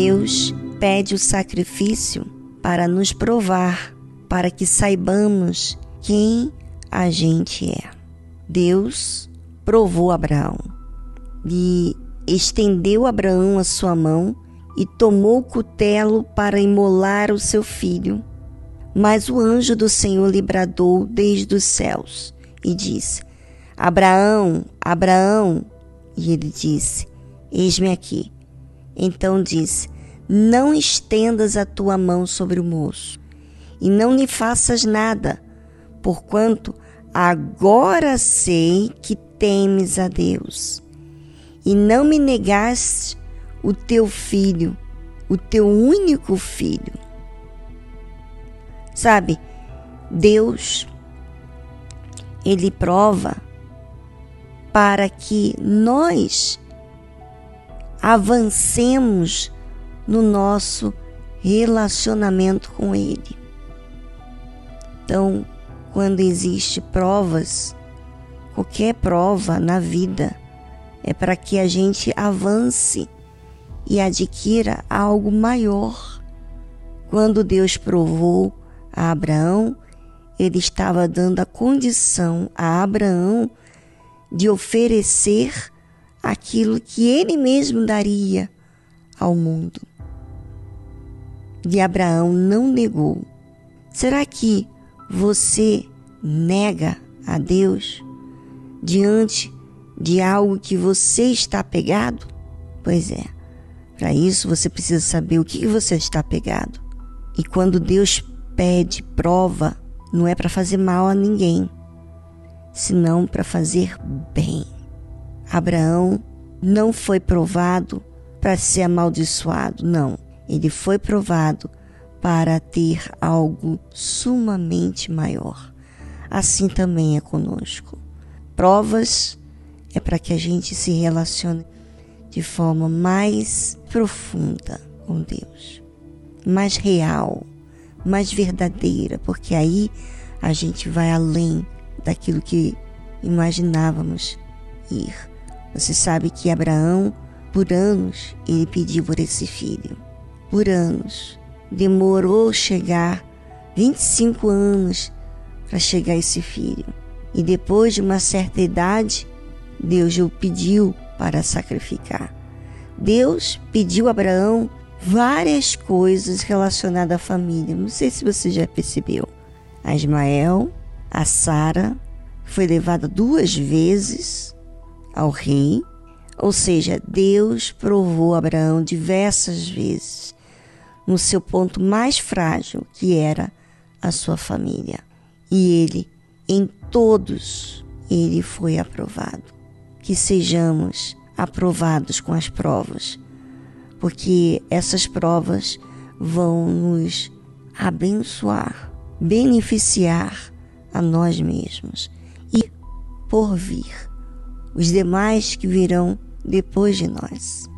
Deus pede o sacrifício para nos provar, para que saibamos quem a gente é. Deus provou Abraão e estendeu Abraão a sua mão e tomou o cutelo para imolar o seu filho. Mas o anjo do Senhor lhe bradou desde os céus e disse: Abraão, Abraão. E ele disse: Eis-me aqui. Então disse: Não estendas a tua mão sobre o moço, e não lhe faças nada, porquanto agora sei que temes a Deus, e não me negaste o teu filho, o teu único filho. Sabe, Deus, Ele prova para que nós avancemos no nosso relacionamento com Ele. Então, quando existe provas, qualquer prova na vida é para que a gente avance e adquira algo maior. Quando Deus provou a Abraão, ele estava dando a condição a Abraão de oferecer aquilo que ele mesmo daria ao mundo. E Abraão não negou. Será que você nega a Deus diante de algo que você está pegado? Pois é, para isso você precisa saber o que você está pegado. E quando Deus pede prova, não é para fazer mal a ninguém, senão para fazer bem. Abraão não foi provado para ser amaldiçoado, não. Ele foi provado para ter algo sumamente maior. Assim também é conosco. Provas é para que a gente se relacione de forma mais profunda com Deus, mais real, mais verdadeira, porque aí a gente vai além daquilo que imaginávamos ir. Você sabe que Abraão, por anos, ele pediu por esse filho. Por anos. Demorou chegar 25 anos para chegar esse filho. E depois de uma certa idade, Deus o pediu para sacrificar. Deus pediu a Abraão várias coisas relacionadas à família. Não sei se você já percebeu. A Ismael, a Sara, foi levada duas vezes ao rei, ou seja, Deus provou Abraão diversas vezes no seu ponto mais frágil, que era a sua família. E ele, em todos, ele foi aprovado. Que sejamos aprovados com as provas, porque essas provas vão nos abençoar, beneficiar a nós mesmos e por vir os demais que virão depois de nós.